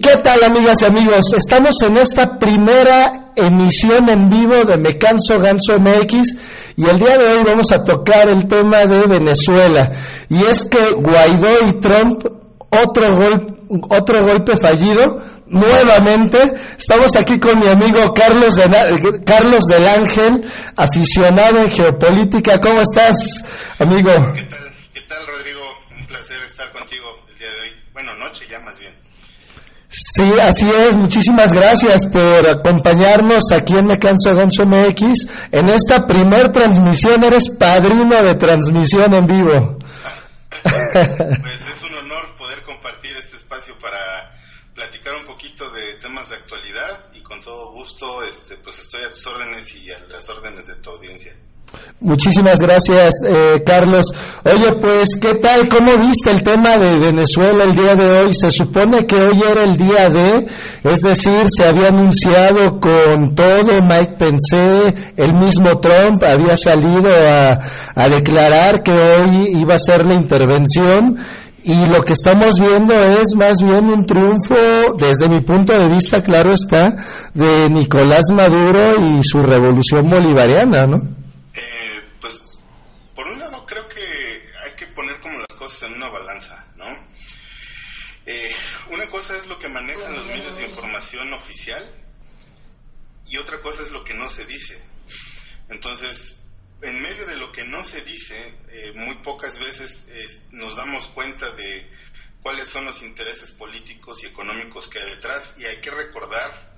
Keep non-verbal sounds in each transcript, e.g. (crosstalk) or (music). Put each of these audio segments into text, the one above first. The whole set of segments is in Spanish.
¿Y qué tal, amigas y amigos? Estamos en esta primera emisión en vivo de Me Canso Ganso MX y el día de hoy vamos a tocar el tema de Venezuela. Y es que Guaidó y Trump, otro, golpe otro golpe fallido, nuevamente. Estamos aquí con mi amigo Carlos, de, Carlos del Ángel, aficionado en geopolítica. ¿Cómo estás, amigo? ¿Qué tal, ¿Qué tal, Rodrigo? Un placer estar contigo el día de hoy. Bueno, noche ya más bien. Sí, así es. Muchísimas gracias por acompañarnos aquí en Me Canso Ganso MX en esta primer transmisión. Eres padrino de transmisión en vivo. (laughs) pues es un honor poder compartir este espacio para platicar un poquito de temas de actualidad y con todo gusto este, pues estoy a tus órdenes y a las órdenes de tu audiencia. Muchísimas gracias, eh, Carlos. Oye, pues, ¿qué tal? ¿Cómo viste el tema de Venezuela el día de hoy? Se supone que hoy era el día de, es decir, se había anunciado con todo Mike Pence, el mismo Trump había salido a, a declarar que hoy iba a ser la intervención y lo que estamos viendo es más bien un triunfo, desde mi punto de vista, claro está, de Nicolás Maduro y su revolución bolivariana, ¿no? En una balanza, ¿no? Eh, una cosa es lo que manejan los medios de información oficial y otra cosa es lo que no se dice. Entonces, en medio de lo que no se dice, eh, muy pocas veces eh, nos damos cuenta de cuáles son los intereses políticos y económicos que hay detrás y hay que recordar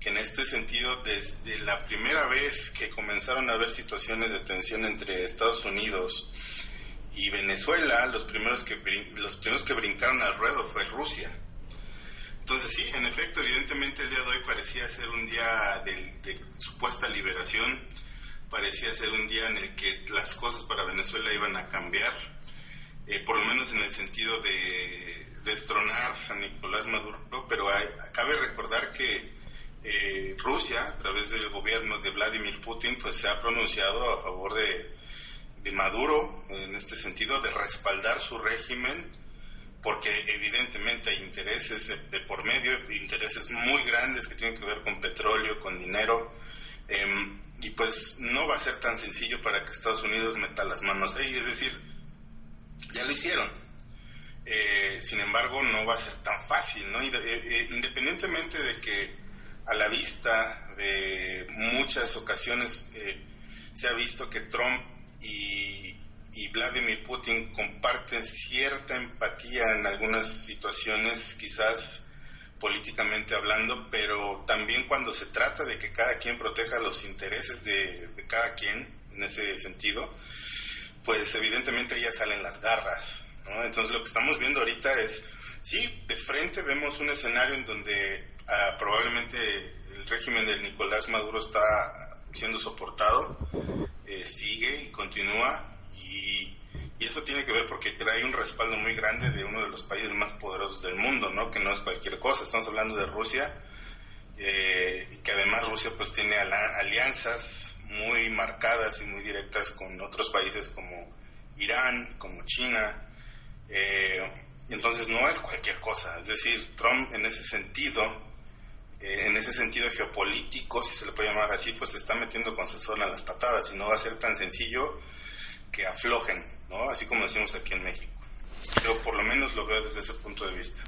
que en este sentido, desde la primera vez que comenzaron a haber situaciones de tensión entre Estados Unidos y Venezuela, los primeros que, los primeros que brincaron al ruedo fue Rusia. Entonces sí, en efecto, evidentemente el día de hoy parecía ser un día de, supuesta liberación, parecía ser un día en el que las cosas para Venezuela iban a cambiar, eh, por lo menos en el sentido de destronar a Nicolás Maduro, pero hay, cabe recordar que eh, Rusia, a través del gobierno de Vladimir Putin, pues se ha pronunciado a favor de de Maduro en este sentido de respaldar su régimen porque evidentemente hay intereses de, por medio, intereses muy grandes que tienen que ver con petróleo, con dinero, em, y pues no va a ser tan sencillo para que Estados Unidos meta las manos ahí, es decir, ya lo hicieron. Eh, sin embargo, no va a ser tan fácil, ¿no? Eh, eh, independientemente de que a la vista de muchas ocasiones se ha visto que Trump y, Vladimir Putin comparten cierta empatía en algunas situaciones, quizás políticamente hablando, pero también cuando se trata de que cada quien proteja los intereses de, cada quien, en ese sentido, pues evidentemente ya salen las garras. Entonces lo que estamos viendo ahorita es, sí, de frente vemos un escenario en donde ah, probablemente el régimen del Nicolás Maduro está siendo soportado, eh, sigue y continúa. Y, eso tiene que ver porque trae un respaldo muy grande de uno de los países más poderosos del mundo, ¿no? Que no es cualquier cosa, estamos hablando de Rusia, eh, que además Rusia pues tiene alianzas muy marcadas y muy directas con otros países como Irán, como China, eh, entonces no es cualquier cosa, es decir, Trump en ese sentido eh, en ese sentido geopolítico, si se le puede llamar así, pues se está metiendo con zona a las patadas y no va a ser tan sencillo que aflojen, ¿no? Así como decimos aquí en México. Yo por lo menos lo veo desde ese punto de vista.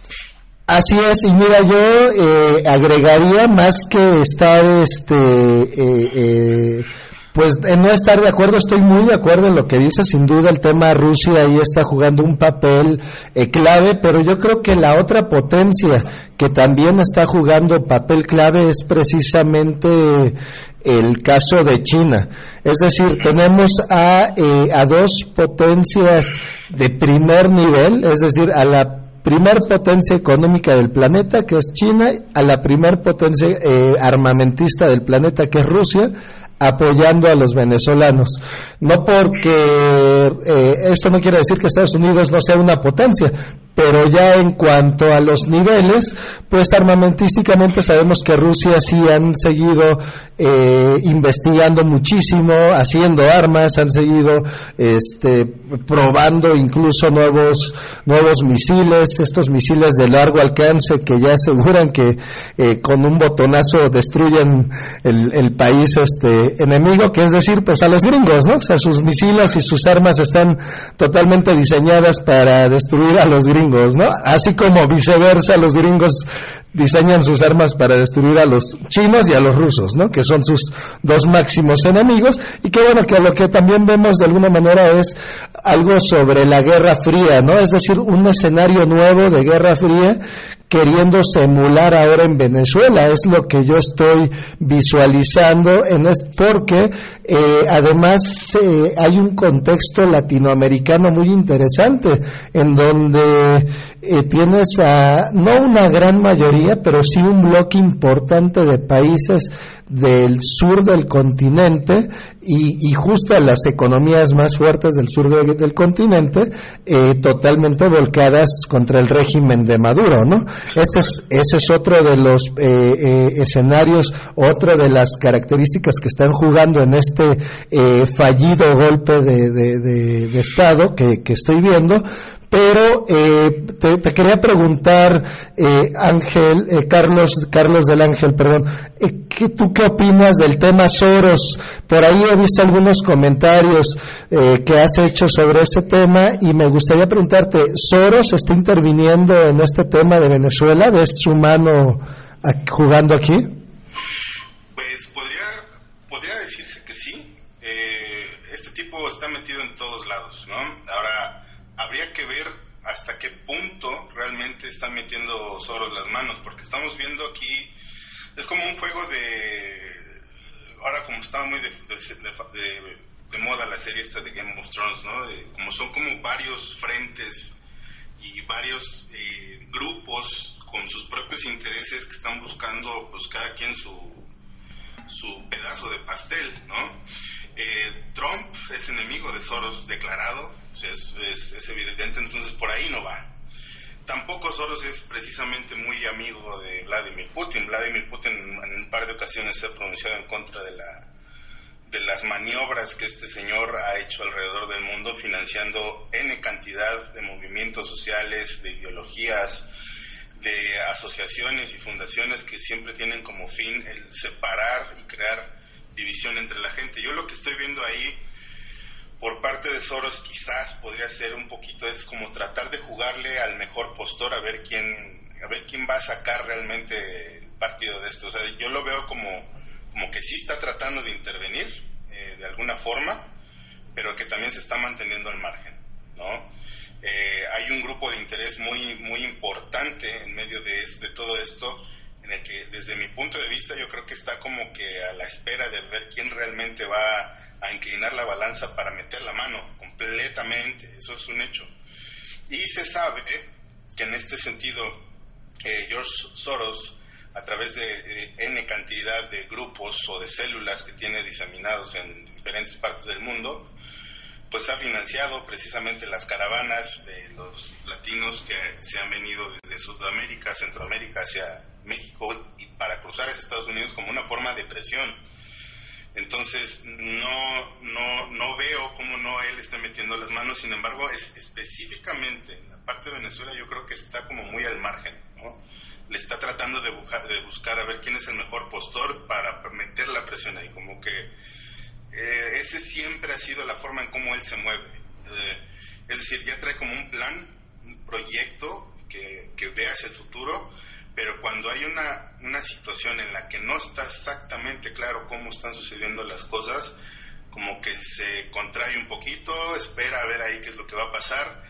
Así es, y mira, yo eh, agregaría más que estar este eh, eh pues en no estar de acuerdo, estoy muy de acuerdo en lo que dice, sin duda el tema Rusia ahí está jugando un papel eh, clave, pero yo creo que la otra potencia que también está jugando papel clave es precisamente el caso de China. Es decir, tenemos a, eh, a dos potencias de primer nivel, es decir, a la primer potencia económica del planeta, que es China, a la primer potencia eh, armamentista del planeta, que es Rusia, apoyando a los venezolanos. No porque eh, esto no quiere decir que Estados Unidos no sea una potencia, pero ya en cuanto a los niveles, pues armamentísticamente sabemos que Rusia sí han seguido eh, investigando muchísimo, haciendo armas, han seguido este, probando incluso nuevos, nuevos misiles, estos misiles de largo alcance que ya aseguran que eh, con un botonazo destruyen el, el, país este, enemigo, que es decir, pues a los gringos, ¿no? O sea, sus misiles y sus armas están totalmente diseñadas para destruir a los gringos ¿no? Así como viceversa, los gringos diseñan sus armas para destruir a los chinos y a los rusos, ¿no? Que son sus dos máximos enemigos y que bueno, que lo que también vemos de alguna manera es algo sobre la Guerra Fría, ¿no? Es decir, un escenario nuevo de Guerra Fría queriendo emular ahora en Venezuela. Es lo que yo estoy visualizando en porque eh, además eh, hay un contexto latinoamericano muy interesante en donde eh, tienes a, no una gran mayoría, pero sí un bloque importante de países del sur del continente y, justo a las economías más fuertes del sur del continente eh, totalmente volcadas contra el régimen de Maduro, ¿no? Ese es, ese es otro de los eh, eh, escenarios, otra de las características que están jugando en este fallido golpe de, Estado que, que estoy viendo, pero eh, te, quería preguntar, eh, Ángel, eh, Carlos, Carlos del Ángel, perdón, ¿qué, ¿tú qué opinas del tema Soros? Por ahí he visto algunos comentarios que has hecho sobre ese tema y me gustaría preguntarte, ¿Soros está interviniendo en este tema de Venezuela? ¿Ves su mano jugando aquí? Pues podría, podría decirse que sí. este tipo está metido en todos lados, ¿no? Ahora habría que ver hasta qué punto realmente están metiendo Soros las manos, porque estamos viendo aquí, es como un juego de, ahora como estaba muy de, de, moda la serie esta de Game of Thrones, ¿no? como son como varios frentes y varios eh, grupos con sus propios intereses que están buscando pues cada quien su, su pedazo de pastel, ¿no? Eh, Trump es enemigo de Soros declarado, es, evidente, entonces por ahí no va. Tampoco Soros es precisamente muy amigo de Vladimir Putin. Vladimir Putin en un par de ocasiones se ha pronunciado en contra de, la, de las maniobras que este señor ha hecho alrededor del mundo, financiando N cantidad de movimientos sociales, de ideologías, de asociaciones y fundaciones que siempre tienen como fin el separar y crear división entre la gente. Yo lo que estoy viendo ahí por parte de Soros quizás podría ser un poquito es como tratar de jugarle al mejor postor a ver quién a ver quién va a sacar realmente el partido de esto. O sea, yo lo veo como como que sí está tratando de intervenir eh, de alguna forma, pero que también se está manteniendo al margen, ¿no? Eh, hay un grupo de interés muy muy importante en medio de, de todo esto en el que desde mi punto de vista yo creo que está como que a la espera de ver quién realmente va a inclinar la balanza para meter la mano completamente, eso es un hecho. Y se sabe que en este sentido eh, George Soros, a través de N cantidad de grupos o de células que tiene diseminados en diferentes partes del mundo, pues ha financiado precisamente las caravanas de los latinos que se han venido desde Sudamérica, Centroamérica hacia México y para cruzar hacia Estados Unidos como una forma de presión. Entonces, no, no, no veo cómo no él está metiendo las manos, sin embargo, es, específicamente en la parte de Venezuela yo creo que está como muy al margen, ¿no? Le está tratando de, buscar a ver quién es el mejor postor para meter la presión ahí, como que eh, ese siempre ha sido la forma en cómo él se mueve. Eh, es decir, ya trae como un plan, un proyecto que, que ve hacia el futuro, pero cuando hay una, una situación en la que no está exactamente claro cómo están sucediendo las cosas, como que se contrae un poquito, espera a ver ahí qué es lo que va a pasar,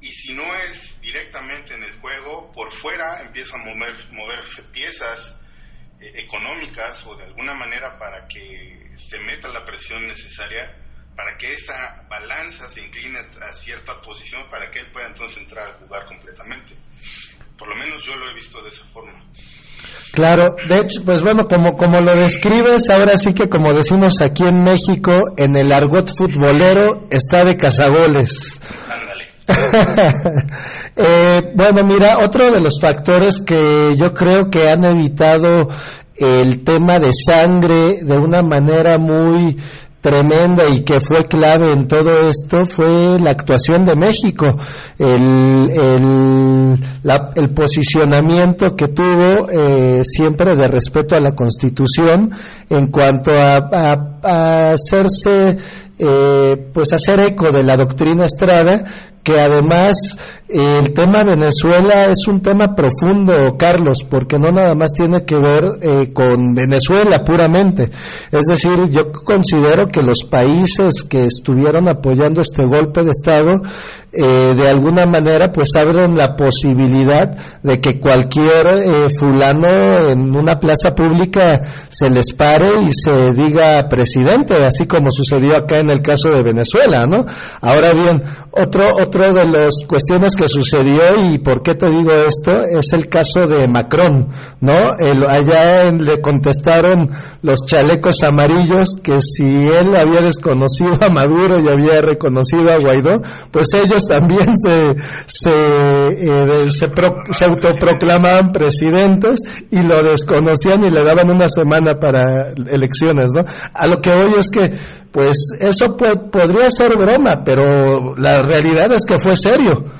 y si no es directamente en el juego, por fuera empieza a mover, mover piezas eh, económicas o de alguna manera para que se meta la presión necesaria para que esa balanza se incline a cierta posición para que él pueda entonces entrar a jugar completamente. Por lo menos yo lo he visto de esa forma. Claro, de hecho, pues bueno, como, como lo describes, ahora sí que como decimos aquí en México, en el argot futbolero está de cazagoles. Ándale. (laughs) Eh, bueno, mira, otro de los factores que yo creo que han evitado el tema de sangre de una manera muy tremenda y que fue clave en todo esto fue la actuación de México, el, el, posicionamiento que tuvo eh, siempre de respeto a la Constitución en cuanto a, hacerse, eh, pues hacer eco de la doctrina Estrada, que además el tema Venezuela es un tema profundo, Carlos, porque no nada más tiene que ver eh, con Venezuela puramente. Es decir, yo considero que los países que estuvieron apoyando este golpe de Estado, eh, de alguna manera, pues abren la posibilidad de que cualquier eh, fulano en una plaza pública se les pare y se diga presidente, así como sucedió acá en el caso de Venezuela, ¿no? Ahora bien, otro, otro de las cuestiones que sucedió y por qué te digo esto es el caso de Macron, ¿no? allá le contestaron los chalecos amarillos que si él había desconocido a Maduro y había reconocido a Guaidó, pues ellos también se se, eh, se, se autoproclamaban presidentes y lo desconocían y le daban una semana para elecciones, ¿no? A lo que hoy es que pues eso podría ser broma, pero la realidad es que fue serio.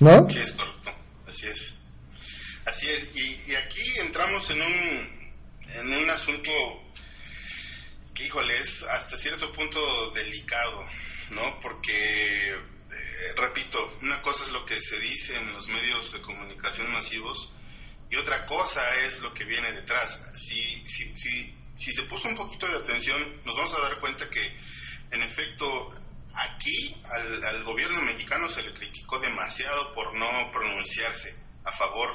¿No? Sí, es correcto, así es. Así es, y, aquí entramos en un, en un asunto que, híjole, es hasta cierto punto delicado, ¿no? Porque, repito, una cosa es lo que se dice en los medios de comunicación masivos y otra cosa es lo que viene detrás. Si, si, si, si se puso un poquito de atención, nos vamos a dar cuenta que, en efecto, Aquí al, gobierno mexicano se le criticó demasiado por no pronunciarse a favor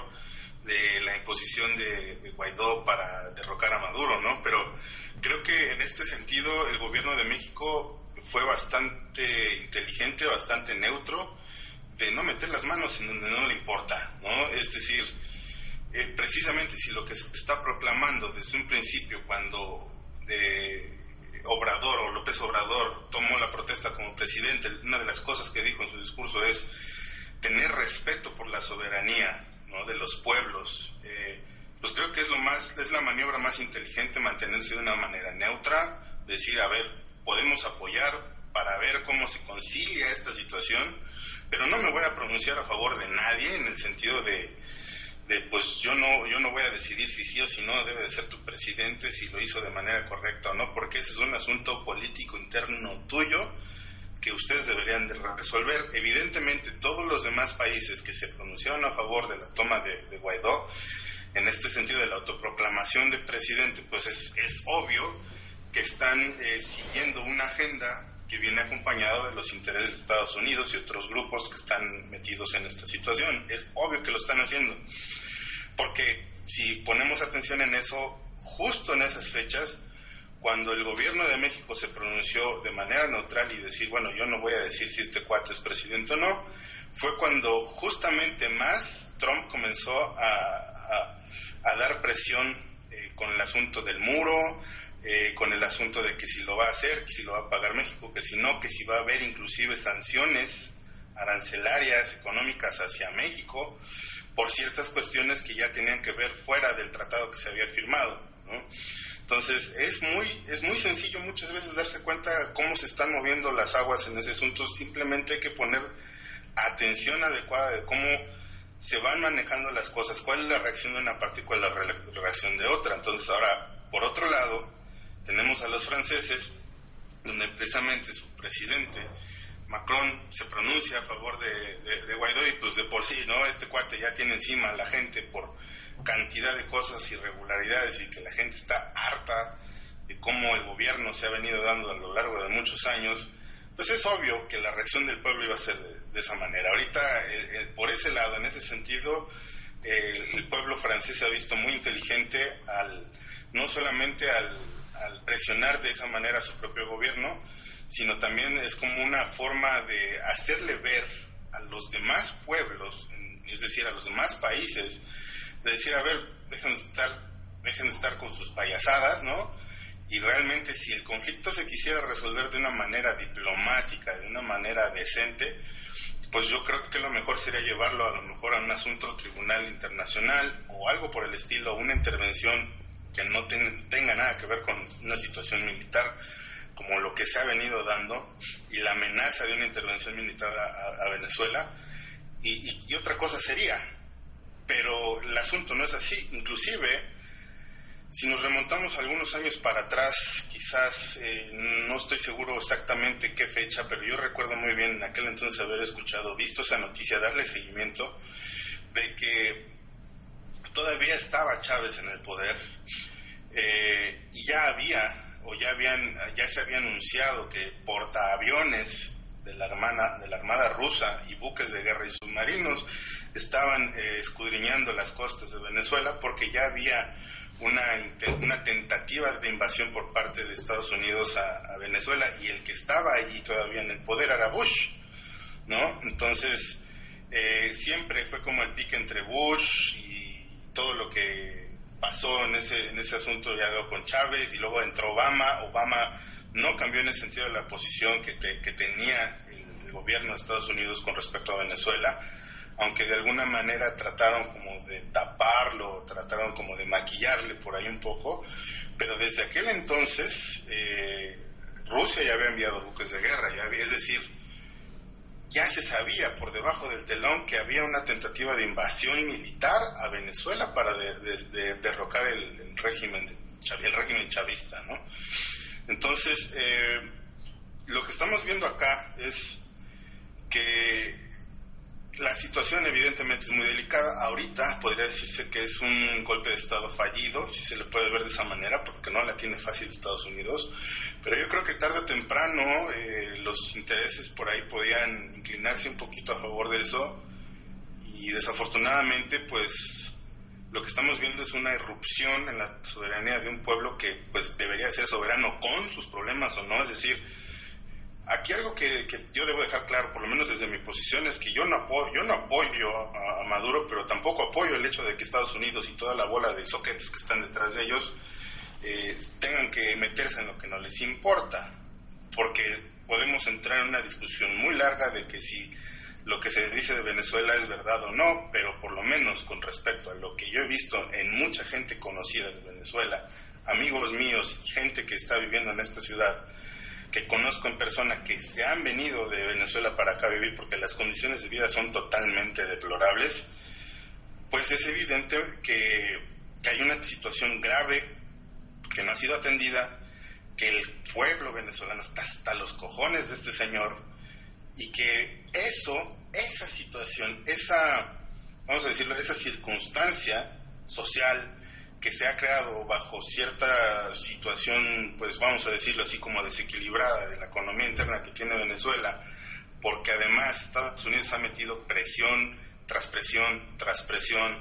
de la imposición de, Guaidó para derrocar a Maduro, ¿no? Pero creo que en este sentido el gobierno de México fue bastante inteligente, bastante neutro, de no meter las manos en donde no le importa. Es decir, eh, precisamente si lo que se está proclamando desde un principio, cuando de, Obrador o López Obrador tomó la protesta como presidente, una de las cosas que dijo en su discurso es tener respeto por la soberanía de los pueblos. Eh, pues creo que es lo más, es la maniobra más inteligente mantenerse de una manera neutra, decir, a ver, podemos apoyar para ver cómo se concilia esta situación, pero no me voy a pronunciar a favor de nadie en el sentido de de pues yo no yo no voy a decidir si sí o si no debe de ser tu presidente si lo hizo de manera correcta o no porque ese es un asunto político interno tuyo que ustedes deberían de resolver. Evidentemente todos los demás países que se pronunciaron a favor de la toma de, Guaidó en este sentido de la autoproclamación de presidente pues es, es obvio que están eh, siguiendo una agenda que viene acompañado de los intereses de Estados Unidos y otros grupos que están metidos en esta situación. Es obvio que lo están haciendo, porque si ponemos atención en eso, justo en esas fechas, cuando el gobierno de México se pronunció de manera neutral y decir, bueno, yo no voy a decir si este cuate es presidente o no, fue cuando justamente más Trump comenzó a, dar presión eh, con el asunto del muro, eh, con el asunto de que si lo va a hacer, que si lo va a pagar México, que si no, que si va a haber inclusive sanciones arancelarias, económicas hacia México, por ciertas cuestiones que ya tenían que ver fuera del tratado que se había firmado. Entonces, es muy, es muy sencillo muchas veces darse cuenta cómo se están moviendo las aguas en ese asunto, simplemente hay que poner atención adecuada de cómo se van manejando las cosas, cuál es la reacción de una parte y cuál es la reacción de otra. Entonces, ahora, por otro lado, tenemos a los franceses, donde precisamente su presidente, Macron, se pronuncia a favor de, Guaidó y pues de por sí, ¿no? Este cuate ya tiene encima a la gente por cantidad de cosas, irregularidades y que la gente está harta de cómo el gobierno se ha venido dando a lo largo de muchos años, pues es obvio que la reacción del pueblo iba a ser de, esa manera. Ahorita, por ese lado, en ese sentido, el pueblo francés se ha visto muy inteligente al no solamente al al presionar de esa manera a su propio gobierno, sino también es como una forma de hacerle ver a los demás pueblos, es decir, a los demás países, de decir, a ver, dejen de estar, dejen de estar con sus payasadas, ¿no? Y realmente si el conflicto se quisiera resolver de una manera diplomática, de una manera decente, pues yo creo que lo mejor sería llevarlo a lo mejor a un asunto tribunal internacional o algo por el estilo, una intervención que no tenga nada que ver con una situación militar como lo que se ha venido dando y la amenaza de una intervención militar a, Venezuela. Y, otra cosa sería pero el asunto no es así. Inclusive si nos remontamos algunos años para atrás quizás eh, no estoy seguro exactamente qué fecha pero yo recuerdo muy bien en aquel entonces haber escuchado visto esa noticia darle seguimiento de que todavía estaba Chávez en el poder eh, y ya había o ya habían ya se había anunciado que portaaviones de la armada de la armada rusa y buques de guerra y submarinos estaban eh, escudriñando las costas de Venezuela porque ya había una, una tentativa de invasión por parte de Estados Unidos a, Venezuela y el que estaba allí todavía en el poder era Bush, ¿no? Entonces, eh, siempre fue como el pique entre Bush y todo lo que pasó en ese, en ese asunto ya con Chávez y luego entró Obama. Obama no cambió en el sentido de la posición que, que tenía el, gobierno de Estados Unidos con respecto a Venezuela, aunque de alguna manera trataron como de taparlo, trataron como de maquillarle por ahí un poco, pero desde aquel entonces eh, Rusia ya había enviado buques de guerra, ya es decir, ya se sabía por debajo del telón que había una tentativa de invasión militar a Venezuela para derrocar el, régimen el régimen chavista, ¿no? Entonces, eh, lo que estamos viendo acá es que la situación evidentemente es muy delicada. Ahorita podría decirse que es un golpe de Estado fallido, si se le puede ver de esa manera, porque no la tiene fácil Estados Unidos. Pero yo creo que tarde o temprano eh, los intereses por ahí podían inclinarse un poquito a favor de eso. Y desafortunadamente, pues lo que estamos viendo es una irrupción en la soberanía de un pueblo que pues debería ser soberano con sus problemas o no. Es decir, Aquí algo que, yo debo dejar claro, por lo menos desde mi posición, es que yo no apoyo, yo no apoyo a, Maduro, pero tampoco apoyo el hecho de que Estados Unidos y toda la bola de soquetes que están detrás de ellos eh, tengan que meterse en lo que no les importa, porque podemos entrar en una discusión muy larga de que si lo que se dice de Venezuela es verdad o no, pero por lo menos con respecto a lo que yo he visto en mucha gente conocida de Venezuela, amigos míos gente que está viviendo en esta ciudad, que conozco en persona que se han venido de Venezuela para acá a vivir porque las condiciones de vida son totalmente deplorables, pues es evidente que, hay una situación grave que no ha sido atendida, que el pueblo venezolano está hasta los cojones de este señor y que eso, esa situación, esa, vamos a decirlo, esa circunstancia social, que se ha creado bajo cierta situación, pues vamos a decirlo así como desequilibrada de la economía interna que tiene Venezuela, porque además Estados Unidos ha metido presión tras presión tras presión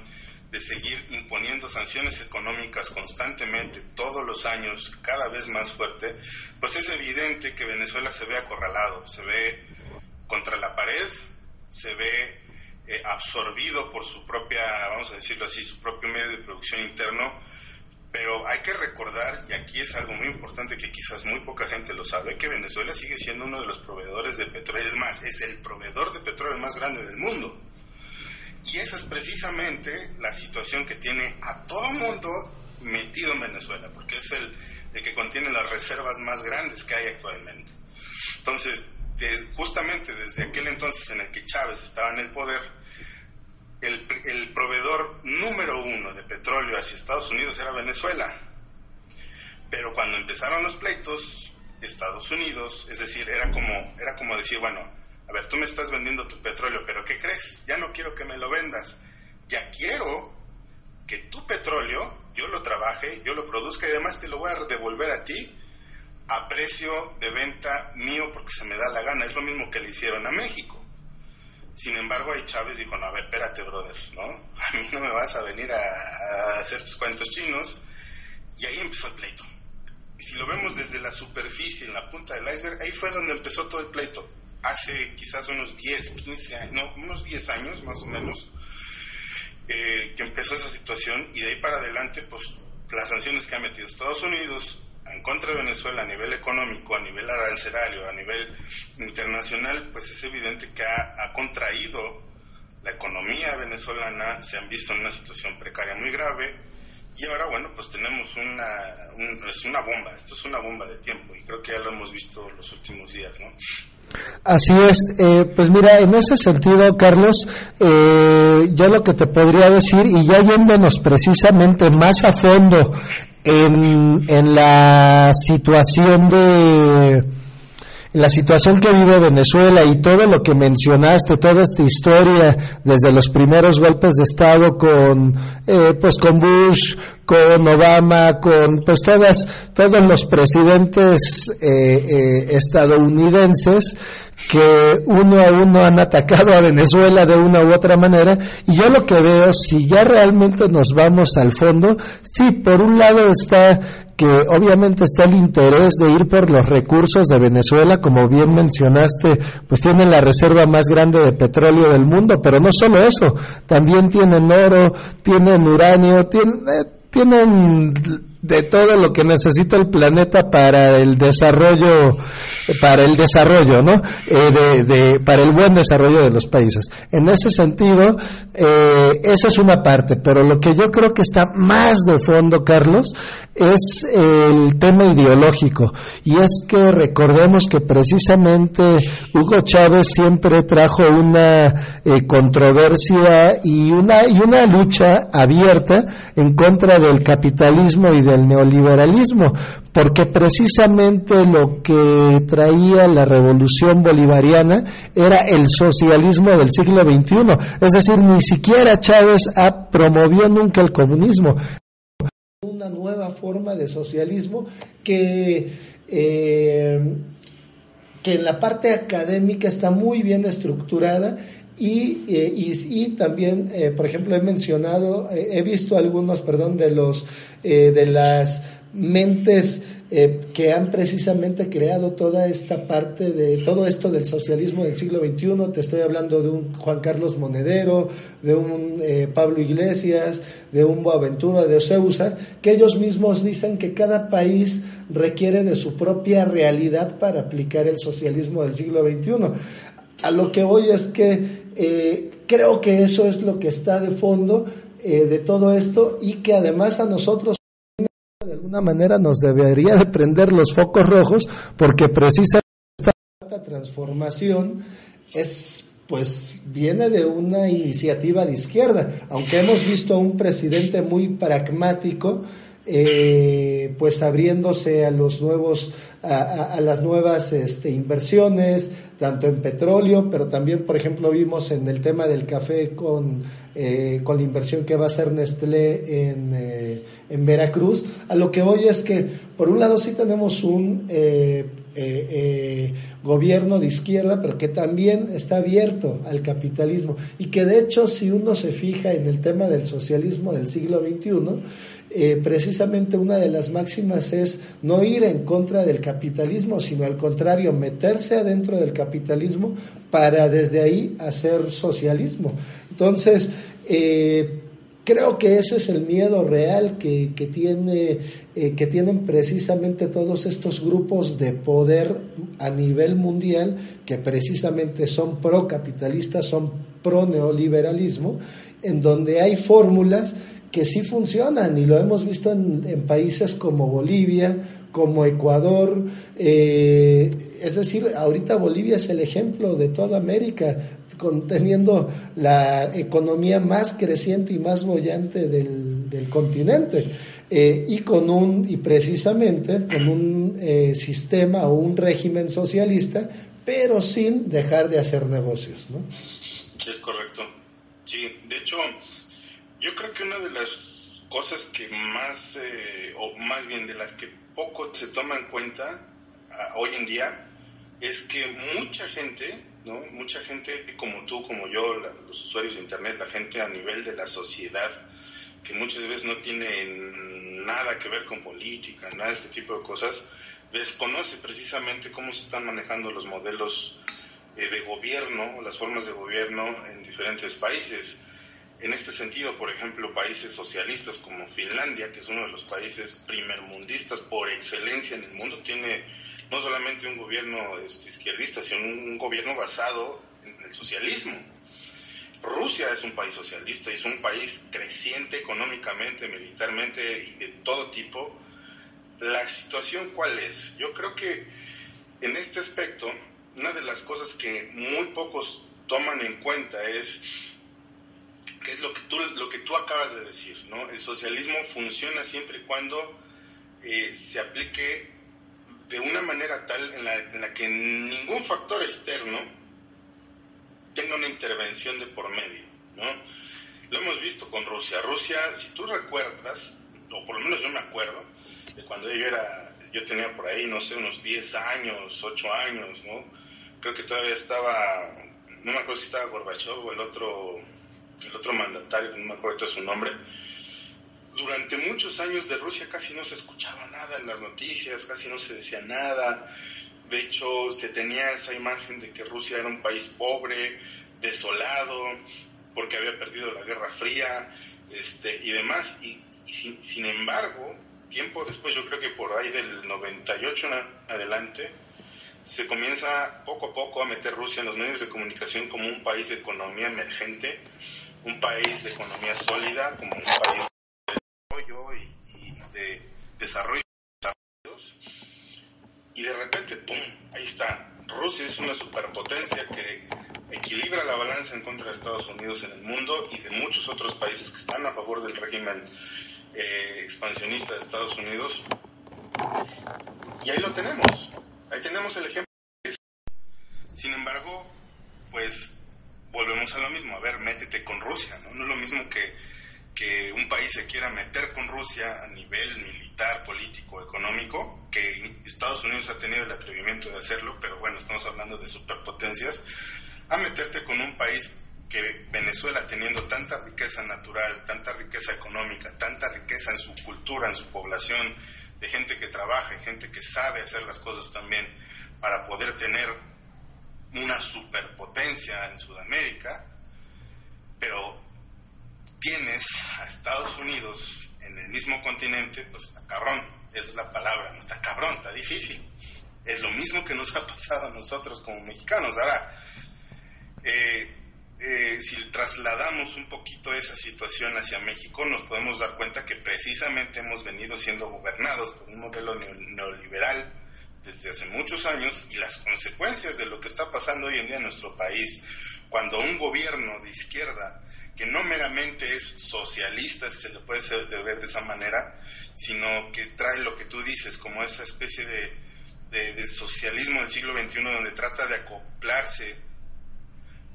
de seguir imponiendo sanciones económicas constantemente, todos los años, cada vez más fuerte, pues es evidente que Venezuela se ve acorralado, se ve contra la pared, se ve eh, absorbido por su propia, vamos a decirlo así, su propio medio de producción interno, pero hay que recordar, y aquí es algo muy importante que quizás muy poca gente lo sabe, que Venezuela sigue siendo uno de los proveedores de petróleo, es más, es el proveedor de petróleo más grande del mundo. Y esa es precisamente la situación que tiene a todo mundo metido en Venezuela, porque es el, el que contiene las reservas más grandes que hay actualmente. Entonces, justamente desde aquel entonces en el que Chávez estaba en el poder, el, proveedor número uno de petróleo hacia Estados Unidos era Venezuela. Pero cuando empezaron los pleitos, Estados Unidos, es decir, era como, era como decir, bueno, a ver, tú me estás vendiendo tu petróleo, pero ¿qué crees? Ya no quiero que me lo vendas. Ya quiero que tu petróleo yo lo trabaje, yo lo produzca y además te lo voy a devolver a ti a precio de venta mío porque se me da la gana. Es lo mismo que le hicieron a México. Sin embargo, ahí Chávez dijo, no, a ver, espérate, brother, ¿no? (laughs) A mí no me vas a venir a, hacer tus cuentos chinos. Y ahí empezó el pleito. Y si lo vemos desde la superficie, en la punta del iceberg, ahí fue donde empezó todo el pleito. Hace quizás unos 10, 15 años, no, unos 10 años más o menos, eh, que empezó esa situación y de ahí para adelante, pues las sanciones que ha metido Estados Unidos, en contra de Venezuela a nivel económico, a nivel arancelario, a nivel internacional, pues es evidente que ha, contraído la economía venezolana, se han visto en una situación precaria muy grave y ahora, bueno, pues tenemos una, es una bomba, esto es una bomba de tiempo y creo que ya lo hemos visto los últimos días, ¿no? Así es, eh, pues mira, en ese sentido, Carlos, eh, yo lo que te podría decir, y ya yéndonos precisamente más a fondo en, en la situación de la situación que vive Venezuela y todo lo que mencionaste, toda esta historia desde los primeros golpes de Estado con, eh, pues con Bush, con Obama, con pues todas, todos los presidentes eh, eh, estadounidenses que uno a uno han atacado a Venezuela de una u otra manera y yo lo que veo si ya realmente nos vamos al fondo sí por un lado está que obviamente está el interés de ir por los recursos de Venezuela, como bien mencionaste, pues tienen la reserva más grande de petróleo del mundo, pero no solo eso, también tienen oro, tienen uranio, tienen, eh, tienen de todo lo que necesita el planeta para el desarrollo para el desarrollo no eh, de, para el buen desarrollo de los países. En ese sentido eh, esa es una parte pero lo que yo creo que está más de fondo Carlos es el tema ideológico. Y es que recordemos que precisamente Hugo Chávez siempre trajo una eh, controversia y una y una lucha abierta en contra del capitalismo y de el neoliberalismo, porque precisamente lo que traía la revolución bolivariana era el socialismo del siglo XXI. Es decir, ni siquiera Chávez ha promovió nunca el comunismo. Una nueva forma de socialismo que, eh, que en la parte académica está muy bien estructurada y, eh, y, también, eh, por ejemplo, he mencionado, eh, he visto algunos, perdón, de los de las mentes que han precisamente creado toda esta parte de todo esto del socialismo del siglo XXI. Te estoy hablando de un Juan Carlos Monedero, de un Pablo Iglesias, de un Boaventura, de Oseusa, que ellos mismos dicen que cada país requiere de su propia realidad para aplicar el socialismo del siglo XXI. A lo que voy es que eh, creo que eso es lo que está de fondo eh, de todo esto y que además a nosotros de alguna manera nos debería de prender los focos rojos porque precisamente esta transformación es pues viene de una iniciativa de izquierda, aunque hemos visto a un presidente muy pragmático, eh, pues abriéndose a los nuevos a, las nuevas este, inversiones tanto en petróleo pero también por ejemplo vimos en el tema del café con eh, con la inversión que va a hacer Nestlé en, eh, en, Veracruz. A lo que voy es que por un lado sí tenemos un gobierno de izquierda, pero que también está abierto al capitalismo. Y que de hecho si uno se fija en el tema del socialismo del siglo XXI, eh, precisamente una de las máximas es no ir en contra del capitalismo, sino al contrario, meterse adentro del capitalismo para desde ahí hacer socialismo. Entonces, eh, creo que ese es el miedo real que, tiene, eh, que tienen precisamente todos estos grupos de poder a nivel mundial, que precisamente son pro-capitalistas, son pro-neoliberalismo, en donde hay fórmulas que sí funcionan y lo hemos visto en, países como Bolivia, como Ecuador. Eh, es decir, ahorita Bolivia es el ejemplo de toda América, conteniendo la economía más creciente y más bollante del, del continente. Eh, y con un y precisamente con un eh, sistema o un régimen socialista pero sin dejar de hacer negocios ¿no? es correcto sí de hecho yo creo que una de las cosas que más, eh, o más bien de las que poco se toma en cuenta hoy en día, es que mucha gente, ¿no? Mucha gente como tú, como yo, los usuarios de Internet, la gente a nivel de la sociedad, que muchas veces no tiene nada que ver con política, nada de este tipo de cosas, desconoce precisamente cómo se están manejando los modelos eh, de gobierno, las formas de gobierno en diferentes países. En este sentido, por ejemplo, países socialistas como Finlandia, que es uno de los países primermundistas por excelencia en el mundo, tiene no solamente un gobierno este, izquierdista, sino un gobierno basado en el socialismo. Rusia es un país socialista y es un país creciente económicamente, militarmente y de todo tipo. La situación cuál es? Yo creo que en este aspecto, una de las cosas que muy pocos toman en cuenta es que es lo que tú, lo que tú acabas de decir, ¿no? El socialismo funciona siempre y cuando eh, se aplique de una manera tal en la, en la, que ningún factor externo tenga una intervención de por medio, ¿no? Lo hemos visto con Rusia. Rusia, si tú recuerdas, o por lo menos yo me acuerdo, de cuando yo era, yo tenía por ahí, no sé, unos 10 años, 8 años, ¿no? Creo que todavía estaba, no me acuerdo si estaba Gorbachev o el otro el otro mandatario, no me acuerdo su nombre, durante muchos años de Rusia casi no se escuchaba nada en las noticias, casi no se decía nada. De hecho, se tenía esa imagen de que Rusia era un país pobre, desolado, porque había perdido la Guerra Fría este, y demás. Y, sin, embargo, tiempo después, yo creo que por ahí del 98 en adelante, se comienza poco a poco a meter Rusia en los medios de comunicación como un país de economía emergente, un país de economía sólida, como un país de desarrollo y, de desarrollo y de repente, ¡pum!, ahí está. Rusia es una superpotencia que equilibra la balanza en contra de Estados Unidos en el mundo y de muchos otros países que están a favor del régimen eh, expansionista de Estados Unidos. Y ahí lo tenemos. Ahí tenemos el ejemplo. Sin embargo, pues volvemos a lo mismo, a ver, métete con Rusia, ¿no? No es lo mismo que, que un país se quiera meter con Rusia a nivel militar, político, económico, que Estados Unidos ha tenido el atrevimiento de hacerlo, pero bueno, estamos hablando de superpotencias, a meterte con un país que Venezuela teniendo tanta riqueza natural, tanta riqueza económica, tanta riqueza en su cultura, en su población, de gente que trabaja, gente que sabe hacer las cosas también para poder tener una superpotencia en Sudamérica, pero tienes a Estados Unidos en el mismo continente, pues está cabrón, esa es la palabra, no está cabrón, está difícil. Es lo mismo que nos ha pasado a nosotros como mexicanos. Ahora, eh, eh, si trasladamos un poquito esa situación hacia México, nos podemos dar cuenta que precisamente hemos venido siendo gobernados por un modelo neoliberal desde hace muchos años y las consecuencias de lo que está pasando hoy en día en nuestro país, cuando un gobierno de izquierda que no meramente es socialista, si se le puede ver de esa manera, sino que trae lo que tú dices, como esa especie de, de socialismo del siglo XXI donde trata de acoplarse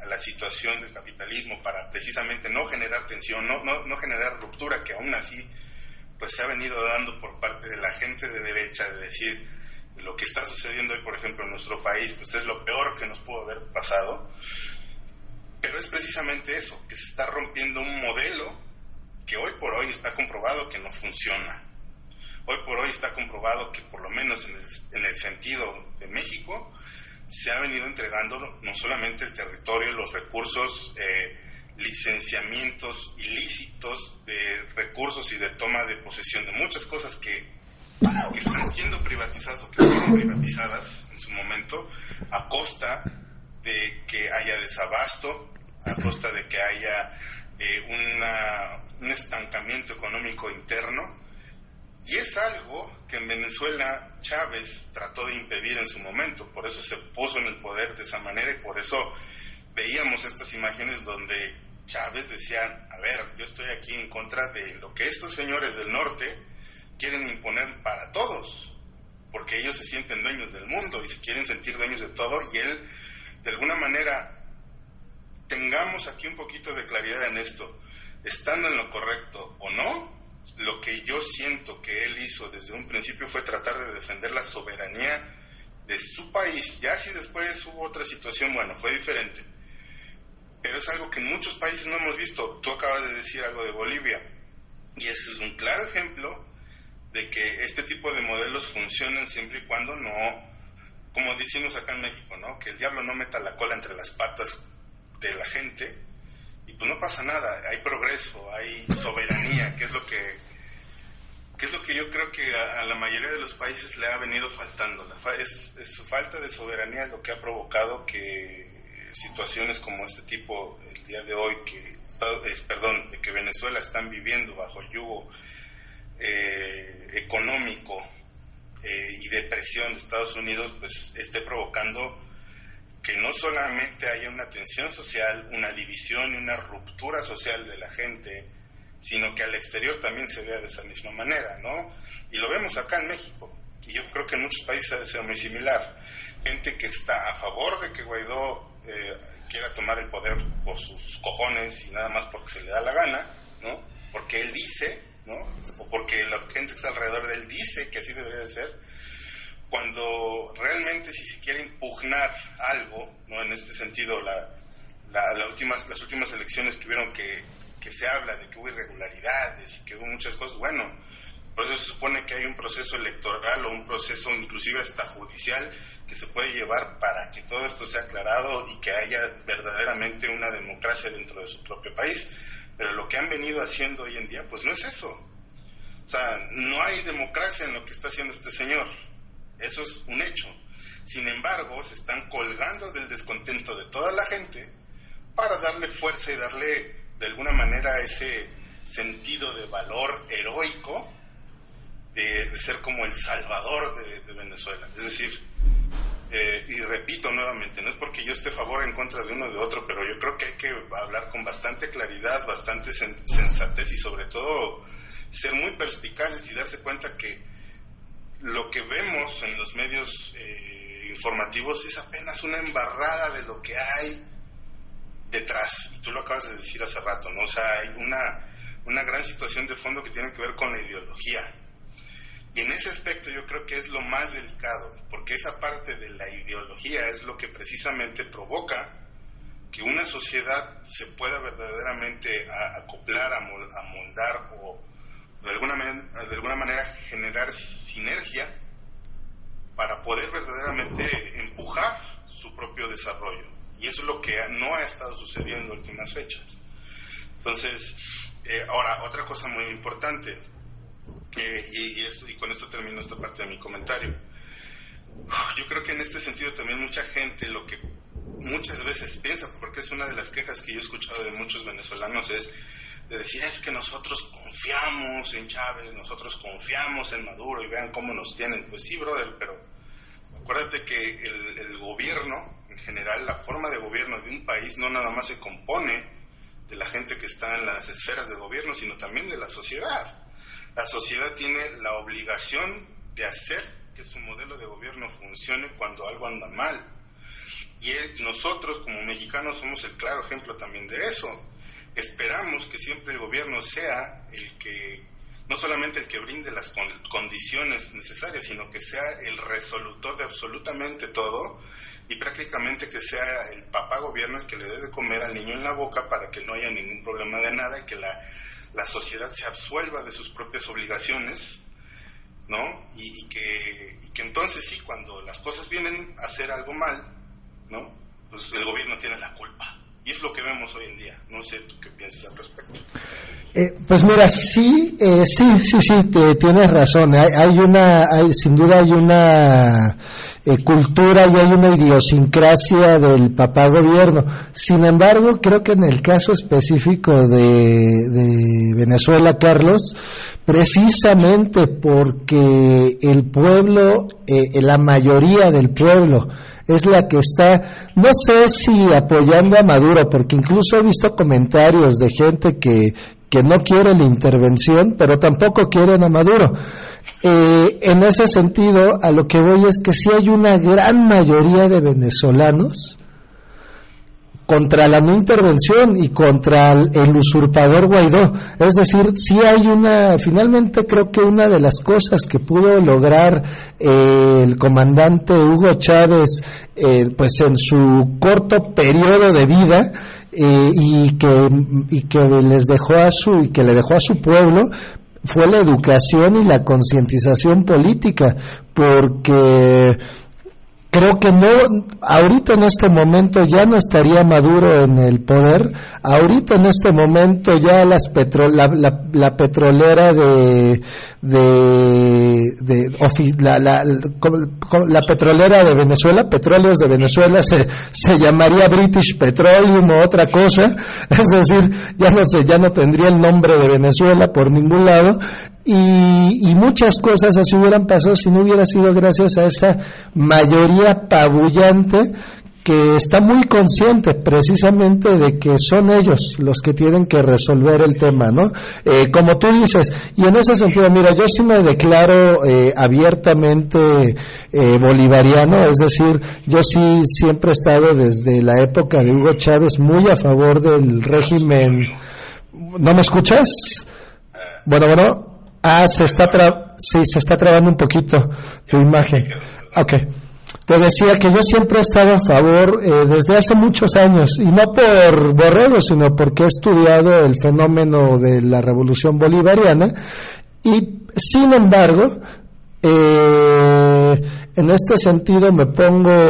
a la situación del capitalismo para precisamente no generar tensión, no, no, no generar ruptura, que aún así pues se ha venido dando por parte de la gente de derecha de decir lo que está sucediendo hoy, por ejemplo, en nuestro país, pues es lo peor que nos pudo haber pasado. Pero es precisamente eso, que se está rompiendo un modelo que hoy por hoy está comprobado que no funciona. Hoy por hoy está comprobado que por lo menos en el, en el sentido de México se ha venido entregando no solamente el territorio, los recursos, eh, licenciamientos ilícitos de recursos y de toma de posesión de muchas cosas que que están siendo privatizadas o que fueron privatizadas en su momento a costa de que haya desabasto, a costa de que haya eh, un estancamiento económico interno. Y es algo que en Venezuela Chávez trató de impedir en su momento, por eso se puso en el poder de esa manera y por eso veíamos estas imágenes donde Chávez decía, a ver, yo estoy aquí en contra de lo que estos señores del norte quieren imponer para todos, porque ellos se sienten dueños del mundo y se quieren sentir dueños de todo y él, de alguna manera, tengamos aquí un poquito de claridad en esto, estando en lo correcto o no, lo que yo siento que él hizo desde un principio fue tratar de defender la soberanía de su país. Ya si después hubo otra situación, bueno, fue diferente. Pero es algo que en muchos países no hemos visto. Tú acabas de decir algo de Bolivia. Y ese es un claro ejemplo de que este tipo de modelos funcionan siempre y cuando no, como decimos acá en México, ¿no? Que el diablo no meta la cola entre las patas de la gente y pues no pasa nada, hay progreso, hay soberanía, que es lo que, es lo que yo creo que a, la mayoría de los países le ha venido faltando. La es, su falta de soberanía lo que ha provocado que situaciones como este tipo el día de hoy, que, es, perdón, que Venezuela están viviendo bajo yugo eh, económico eh, y de presión de Estados Unidos, pues esté provocando que no solamente haya una tensión social, una división y una ruptura social de la gente, sino que al exterior también se vea de esa misma manera, ¿no? Y lo vemos acá en México, y yo creo que en muchos países ha muy similar. Gente que está a favor de que Guaidó eh, quiera tomar el poder por sus cojones y nada más porque se le da la gana, ¿no? Porque él dice, ¿no? O porque la gente que está alrededor de él dice que así debería de ser, cuando realmente si se quiere impugnar algo, ¿no? En este sentido, la, últimas, las últimas elecciones que vieron que, que se habla de que hubo irregularidades y que hubo muchas cosas, bueno, por eso se supone que hay un proceso electoral o un proceso inclusive hasta judicial que se puede llevar para que todo esto sea aclarado y que haya verdaderamente una democracia dentro de su propio país. Pero lo que han venido haciendo hoy en día, pues no es eso. O sea, no hay democracia en lo que está haciendo este señor. Eso es un hecho. Sin embargo, se están colgando del descontento de toda la gente para darle fuerza y darle de alguna manera ese sentido de valor heroico de, ser como el salvador de, Venezuela. Es decir, eh, y repito nuevamente, no es porque yo esté a favor o en contra de uno o de otro, pero yo creo que hay que hablar con bastante claridad, bastante sensatez y sobre todo ser muy perspicaces y darse cuenta que lo que vemos en los medios eh, informativos es apenas una embarrada de lo que hay detrás. Y tú lo acabas de decir hace rato, ¿no? O sea, hay una, una gran situación de fondo que tiene que ver con la ideología. Y en ese aspecto yo creo que es lo más delicado, porque esa parte de la ideología es lo que precisamente provoca que una sociedad se pueda verdaderamente acoplar, amoldar o de alguna, de alguna manera generar sinergia para poder verdaderamente empujar su propio desarrollo. Y eso es lo que no ha estado sucediendo en últimas fechas. Entonces, eh, ahora, otra cosa muy importante, eh, y, y, con esto termino esta parte de mi comentario. Yo creo que en este sentido también mucha gente lo que muchas veces piensa, porque es una de las quejas que yo he escuchado de muchos venezolanos, es de decir es que nosotros confiamos en Chávez, nosotros confiamos en Maduro y vean cómo nos tienen. Pues sí, brother, pero acuérdate que el gobierno, en general, la forma de gobierno de un país no nada más se compone de la gente que está en las esferas de gobierno, sino también de la sociedad. La sociedad tiene la obligación de hacer que su modelo de gobierno funcione cuando algo anda mal. Y nosotros como mexicanos somos el claro ejemplo también de eso esperamos que siempre el gobierno sea el que, no solamente el que brinde las condiciones necesarias, sino que sea el resolutor de absolutamente todo y prácticamente que sea el papá gobierno el que le dé de comer al niño en la boca para que no haya ningún problema de nada y que la, sociedad se absuelva de sus propias obligaciones, ¿no? Y, que, que entonces sí, cuando las cosas vienen a hacer algo mal, ¿no? Pues el gobierno tiene la culpa. Y es lo que vemos hoy en día. No sé tú qué piensas al respecto. Eh, pues mira, sí, eh, sí, sí, sí, te, tienes razón. Hay, hay una, hay, sin duda hay una eh, cultura y hay una idiosincrasia del papá gobierno. Sin embargo, creo que en el caso específico de, Venezuela, Carlos, precisamente porque el pueblo, eh, la mayoría del pueblo, es la que está, no sé si apoyando a Maduro, porque incluso he visto comentarios de gente que, que no quiere la intervención, pero tampoco quieren a Maduro. Eh, en ese sentido, a lo que voy es que sí hay una gran mayoría de venezolanos contra la no intervención y contra el, usurpador Guaidó. Es decir, sí hay una, finalmente creo que una de las cosas que pudo lograr eh, el comandante Hugo Chávez, eh, pues en su corto periodo de vida, eh, y que y que les dejó a su y que le dejó a su pueblo fue la educación y la concientización política porque creo que no, ahorita en este momento ya no estaría Maduro en el poder, ahorita en este momento ya las petro, la, la, petrolera de, de, la, la, la, petrolera de Venezuela, petróleos de Venezuela se, se llamaría British Petroleum o otra cosa, (laughs) es decir, ya no sé, ya no tendría el nombre de Venezuela por ningún lado, y, y, muchas cosas así hubieran pasado si no hubiera sido gracias a esa mayoría pabullante que está muy consciente precisamente de que son ellos los que tienen que resolver el tema, ¿no? Eh, como tú dices, y en ese sentido, mira, yo sí me declaro eh, abiertamente eh, bolivariano, es decir, yo sí siempre he estado desde la época de Hugo Chávez muy a favor del régimen. ¿No me escuchas? Bueno, bueno, Ah, se está, tra sí, se está trabando un poquito tu imagen. Ok. Te decía que yo siempre he estado a favor eh, desde hace muchos años, y no por Borrego, sino porque he estudiado el fenómeno de la revolución bolivariana, y sin embargo, eh, en este sentido me pongo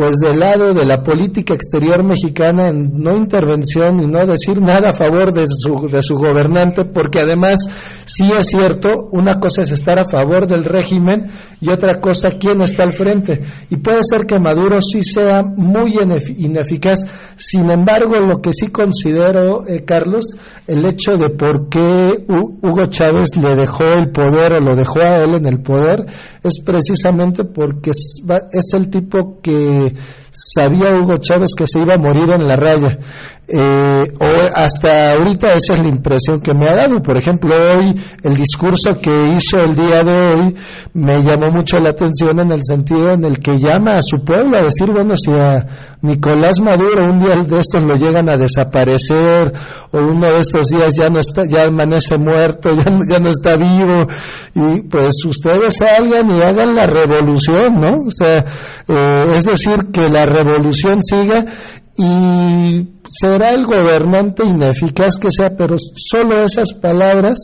pues del lado de la política exterior mexicana en no intervención y no decir nada a favor de su, de su gobernante, porque además sí es cierto, una cosa es estar a favor del régimen y otra cosa quién está al frente. Y puede ser que Maduro sí sea muy ineficaz, sin embargo lo que sí considero, eh, Carlos, el hecho de por qué Hugo Chávez le dejó el poder o lo dejó a él en el poder es precisamente porque es el tipo que sabía Hugo Chávez que se iba a morir en la raya. Eh, o hasta ahorita esa es la impresión que me ha dado. Por ejemplo, hoy el discurso que hizo el día de hoy me llamó mucho la atención en el sentido en el que llama a su pueblo a decir, bueno, si a Nicolás Maduro un día de estos lo llegan a desaparecer o uno de estos días ya no está, ya amanece muerto, (laughs) ya, ya no está vivo y pues ustedes salgan y hagan la revolución, ¿no? O sea, eh, es decir, que la revolución siga y será el gobernante ineficaz que sea, pero solo esas palabras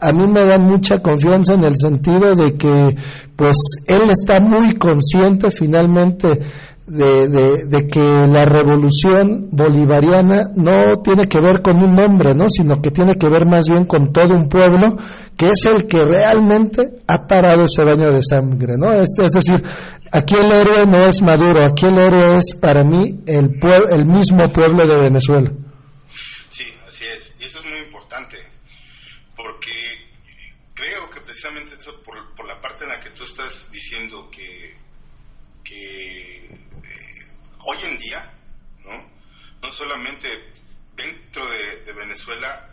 a mí me dan mucha confianza en el sentido de que pues él está muy consciente finalmente de, de, que la revolución bolivariana no tiene que ver con un hombre, ¿no? sino que tiene que ver más bien con todo un pueblo que es el que realmente ha parado ese baño de sangre. ¿no? Es, es decir, aquí el héroe no es Maduro, aquí el héroe es para mí el, el mismo pueblo de Venezuela. Sí, así es. Y eso es muy importante, porque creo que precisamente eso, por, por la parte en la que tú estás diciendo que, que hoy en día, ¿no? no solamente dentro de, Venezuela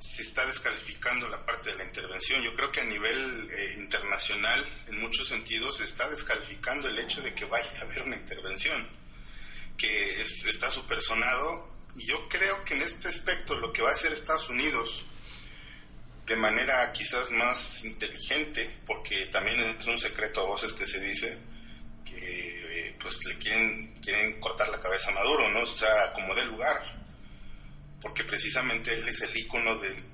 se está descalificando la parte de la intervención. Yo creo que a nivel eh, internacional, en muchos sentidos, se está descalificando el hecho de que vaya a haber una intervención, que está supersonado. Y yo creo que en este aspecto lo que va a hacer Estados Unidos, de manera quizás más inteligente, porque también es un secreto a voces que se dice, que pues le quieren, quieren cortar la cabeza a Maduro, ¿no? O sea, como de lugar, porque precisamente él es el ícono del,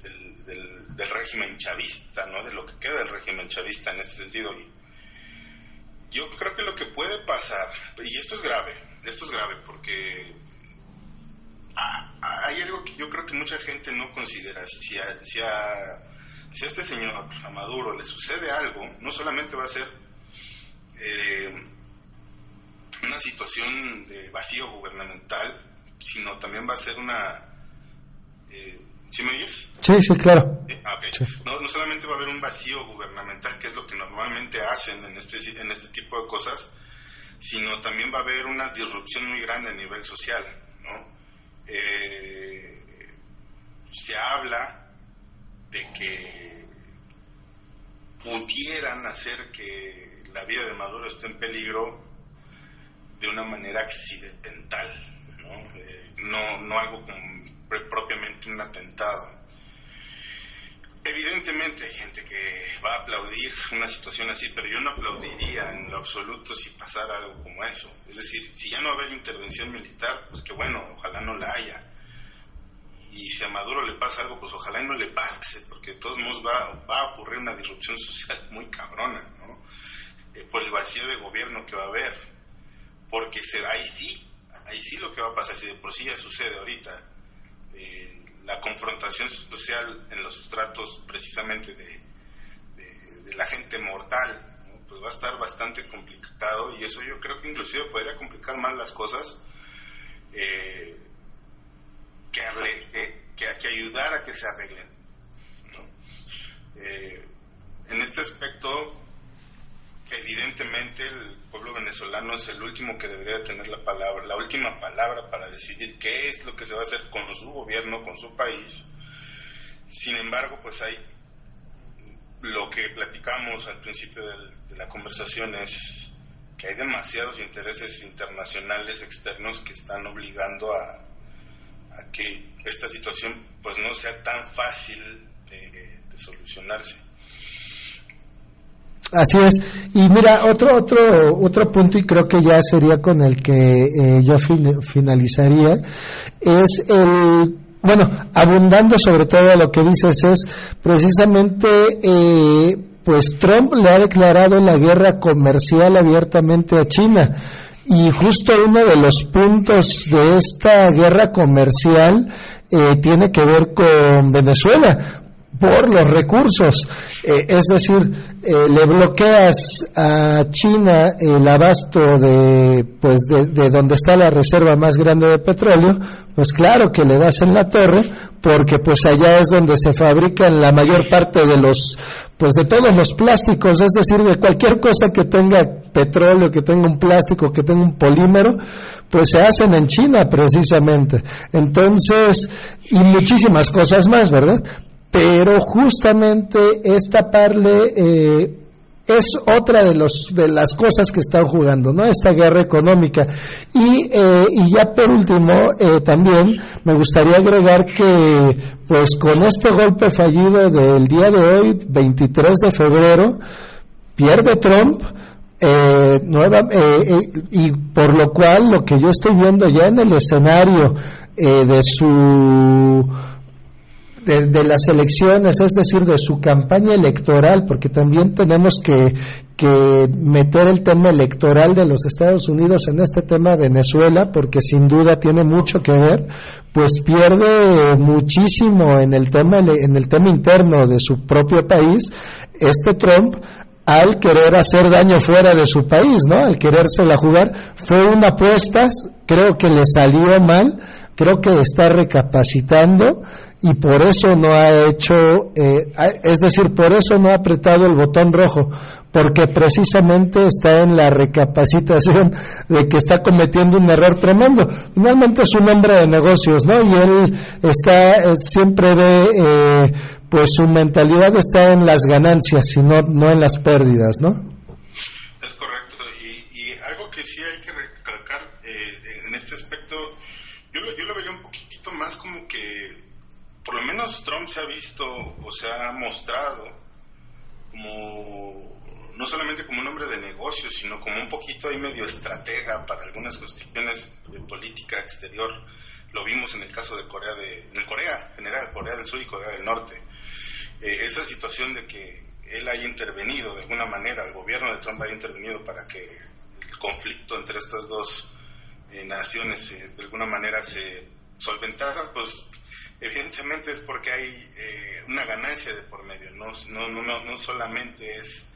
régimen chavista, ¿no? De lo que queda del régimen chavista en este sentido. Y yo creo que lo que puede pasar, y esto es grave, esto es grave porque hay algo que yo creo que mucha gente no considera. Si a, si a, si a este señor, a Maduro, le sucede algo, no solamente va a ser... Eh, una situación de vacío gubernamental, sino también va a ser una... Eh, ¿Sí me oyes? Sí, sí, claro. Eh, ah, no, no, solamente va a haber un vacío gubernamental, que es lo que normalmente hacen en este, en este tipo de cosas, sino también va a haber una disrupción muy grande a nivel social. ¿no? Eh, se habla de que pudieran hacer que la vida de Maduro esté en peligro de una manera accidental, no, eh, no, no algo como propiamente un atentado. Evidentemente hay gente que va a aplaudir una situación así, pero yo no aplaudiría en lo absoluto si pasara algo como eso. Es decir, si ya no va a haber intervención militar, pues que bueno, ojalá no la haya. Y si a Maduro le pasa algo, pues ojalá no le pase, porque de todos modos va, a ocurrir una disrupción (laughs) social muy cabrona, ¿no? Eh, por el vacío de gobierno que va a haber porque ahí sí, ahí sí lo que va a pasar, si de por sí ya sucede ahorita, la confrontación social en los estratos precisamente de, la gente mortal, pues va a estar bastante complicado y eso yo creo que inclusive podría complicar más las cosas eh, que, que, que, ayudar a que se arreglen. Eh, en este aspecto, evidentemente el pueblo venezolano es el último que debería tener la palabra, la última palabra para decidir qué es lo que se va a hacer con su gobierno, con su país. Sin embargo, pues hay lo que platicamos al principio de la conversación es que hay demasiados intereses internacionales externos que están obligando a, que esta situación pues no sea tan fácil de solucionarse. Así es. Y mira, otro, otro, otro punto, y creo que ya sería con el que eh, yo finalizaría, es el, bueno, abundando sobre todo lo que dices, es precisamente, eh, pues Trump le ha declarado la guerra comercial abiertamente a China. Y justo uno de los puntos de esta guerra comercial eh, tiene que ver con Venezuela, por los recursos. Eh, es decir, eh, le bloqueas a China el abasto de, pues de, de, donde está la reserva más grande de petróleo, pues claro que le das en la torre, porque pues allá es donde se fabrican la mayor parte de los, pues de todos los plásticos, es decir, de cualquier cosa que tenga petróleo, que tenga un plástico, que tenga un polímero, pues se hacen en China precisamente. Entonces, y muchísimas cosas más, ¿verdad? Pero justamente esta parle eh, es otra de, los, de las cosas que están jugando, ¿no? Esta guerra económica. Y, eh, y ya por último, eh, también me gustaría agregar que, pues con este golpe fallido del día de hoy, 23 de febrero, pierde Trump, eh, nueva, y por lo cual lo que yo estoy viendo ya en el escenario de su de, las elecciones, es decir, de su campaña electoral, porque también tenemos que, que meter el tema electoral de los Estados Unidos en este tema Venezuela, porque sin duda tiene mucho que ver, pues pierde muchísimo en el tema, en el tema interno de su propio país, este Trump, al querer hacer daño fuera de su país, ¿no? Al querérsela jugar, fue una apuesta, creo que le salió mal, creo que está recapacitando y por eso no ha hecho, eh, es decir, por eso no ha apretado el botón rojo, porque precisamente está en la recapacitación de que está cometiendo un error tremendo. Finalmente es un hombre de negocios, ¿no? Y él está, eh, siempre ve, eh, pues su mentalidad está en las ganancias y no, no en las pérdidas, ¿no? Es correcto. Y, y algo que sí hay que recalcar en este aspecto, yo yo lo vería un poquito más como que por lo menos Trump se ha visto o se ha mostrado como no solamente como un hombre de negocios, sino como un poquito ahí medio estratega para algunas cuestiones de política exterior. Lo vimos en el caso de Corea de, en Corea general, Corea del Sur y Corea del Norte. Eh, esa situación de que él haya intervenido de alguna manera, el gobierno de Trump haya intervenido para que el conflicto entre estas dos eh, naciones eh, de alguna manera se solventara, pues evidentemente es porque hay eh, una ganancia de por medio, no, no, no, no solamente es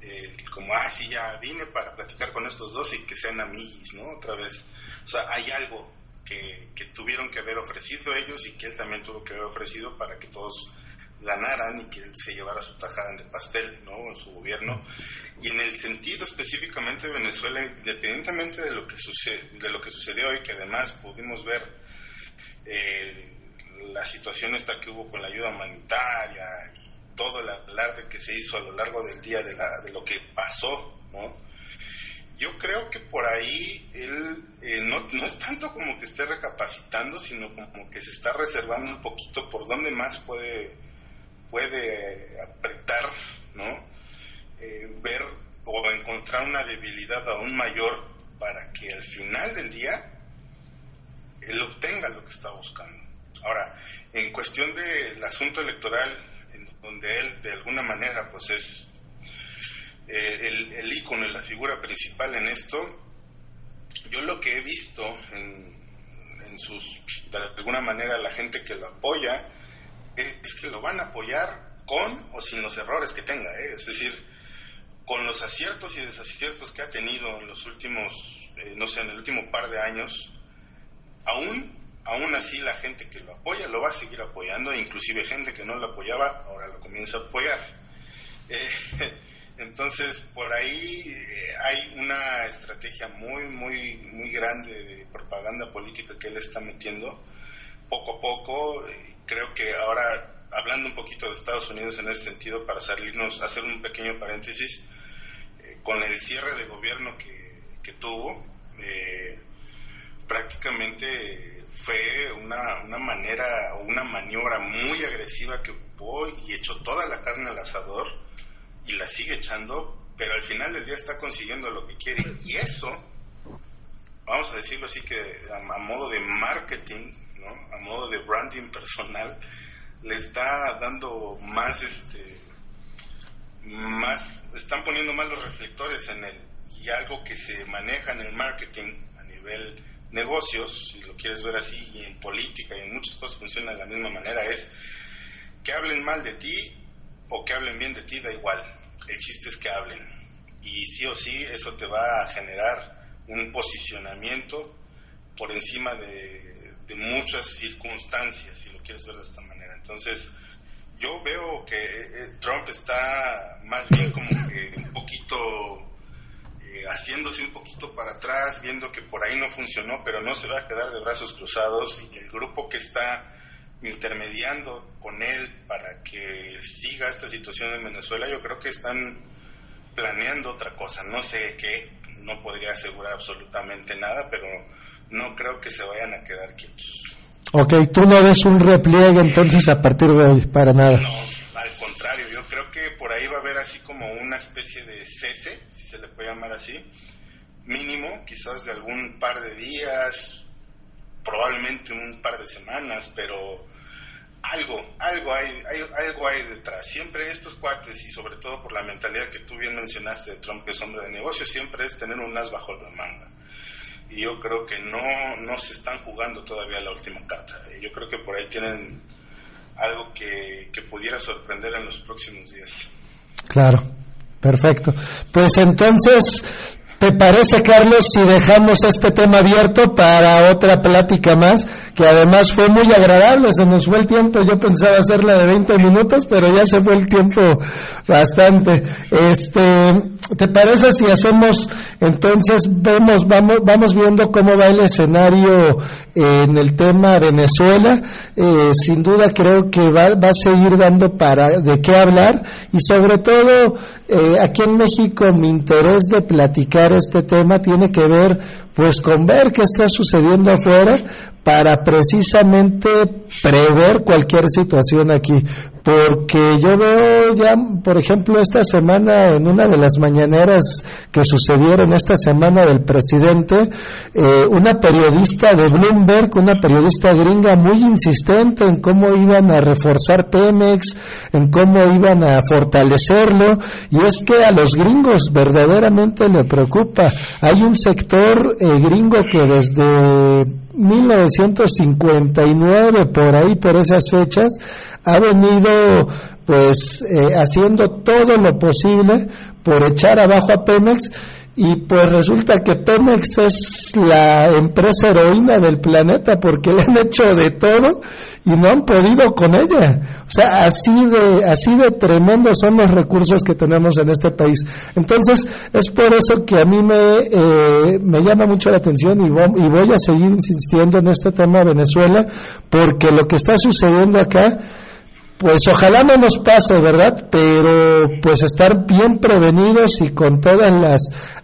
eh, como, ah, sí, ya vine para platicar con estos dos y que sean amiguis, ¿no? Otra vez, o sea, hay algo que, que tuvieron que haber ofrecido ellos y que él también tuvo que haber ofrecido para que todos ganaran y que él se llevara su tajada de pastel, ¿no? En su gobierno. Y en el sentido específicamente de Venezuela, independientemente de lo que, sucede, de lo que sucedió y que además pudimos ver eh, la situación esta que hubo con la ayuda humanitaria y todo el alarde que se hizo a lo largo del día de, la, de lo que pasó, ¿no? Yo creo que por ahí él eh, no, no es tanto como que esté recapacitando, sino como que se está reservando un poquito por dónde más puede, puede apretar, ¿no? Eh, ver o encontrar una debilidad aún mayor para que al final del día él obtenga lo que está buscando. Ahora, en cuestión del asunto electoral, donde él de alguna manera pues es eh, el, el ícono, la figura principal en esto, yo lo que he visto en, sus, de alguna manera, la gente que lo apoya, es que lo van a apoyar con o sin los errores que tenga, ¿eh? es decir, con los aciertos y desaciertos que ha tenido en los últimos, eh, no sé, en el último par de años, aún, aún así la gente que lo apoya lo va a seguir apoyando, inclusive gente que no lo apoyaba ahora lo comienza a apoyar. (laughs) Eh, entonces, por ahí eh, hay una estrategia muy, muy, muy grande de propaganda política que él está metiendo poco a poco. creo que ahora hablando un poquito de Estados Unidos en ese sentido, para salirnos, hacer un pequeño paréntesis, con el cierre de gobierno que, que tuvo, eh, prácticamente fue una, una manera una maniobra muy agresiva que ocupó y echó toda la carne al asador y la sigue echando, pero al final del día está consiguiendo lo que quiere. Y eso, vamos a decirlo así que a, modo de marketing, ¿no? a modo de branding personal, le está dando más este más, están poniendo más los reflectores en él y algo que se maneja en el marketing a nivel negocios, si lo quieres ver así, y en política y en muchas cosas funciona de la misma manera, es que hablen mal de ti o que hablen bien de ti, da igual. El chiste es que hablen. Y sí o sí, eso te va a generar un posicionamiento por encima de, de muchas circunstancias, si lo quieres ver de esta manera. Entonces, yo veo que eh, Trump está más bien como que un poquito haciéndose un poquito para atrás, viendo que por ahí no funcionó, pero no se va a quedar de brazos cruzados y el grupo que está intermediando con él para que siga esta situación en Venezuela, yo creo que están planeando otra cosa, no sé qué, no podría asegurar absolutamente nada, pero no creo que se vayan a quedar quietos. Ok, tú no ves un repliegue entonces a partir de hoy, para nada. No, al contrario, yo creo que por ahí va a haber así como una especie de cese, si se le puede llamar así, mínimo, quizás de algún par de días, probablemente un par de semanas, pero algo, algo hay, hay, algo hay detrás. Siempre estos cuates, y sobre todo por la mentalidad que tú bien mencionaste de Trump, que es hombre de negocio, siempre es tener un as bajo la manga y yo creo que no, no se están jugando todavía la última carta. Yo creo que por ahí tienen algo que, que pudiera sorprender en los próximos días. Claro, perfecto. Pues entonces ¿Te parece, Carlos, si dejamos este tema abierto para otra plática más, que además fue muy agradable, se nos fue el tiempo, yo pensaba hacerla de 20 minutos, pero ya se fue el tiempo bastante. Este, ¿te parece si hacemos, entonces vemos, vamos, vamos viendo cómo va el escenario en el tema Venezuela? Eh, sin duda creo que va, va a seguir dando para de qué hablar y sobre todo eh, aquí en México mi interés de platicar este tema tiene que ver pues con ver qué está sucediendo afuera para precisamente prever cualquier situación aquí. Porque yo veo ya, por ejemplo, esta semana, en una de las mañaneras que sucedieron esta semana del presidente, eh, una periodista de Bloomberg, una periodista gringa muy insistente en cómo iban a reforzar Pemex, en cómo iban a fortalecerlo, y es que a los gringos verdaderamente le preocupa. Hay un sector eh, gringo que desde 1959, por ahí, por esas fechas, ha venido pues eh, haciendo todo lo posible por echar abajo a Pemex y pues resulta que Pemex es la empresa heroína del planeta porque le han hecho de todo y no han podido con ella. O sea, así de, así de tremendos son los recursos que tenemos en este país. Entonces, es por eso que a mí me, eh, me llama mucho la atención y voy, y voy a seguir insistiendo en este tema de Venezuela porque lo que está sucediendo acá pues ojalá no nos pase, ¿verdad? Pero pues estar bien prevenidos y con todas las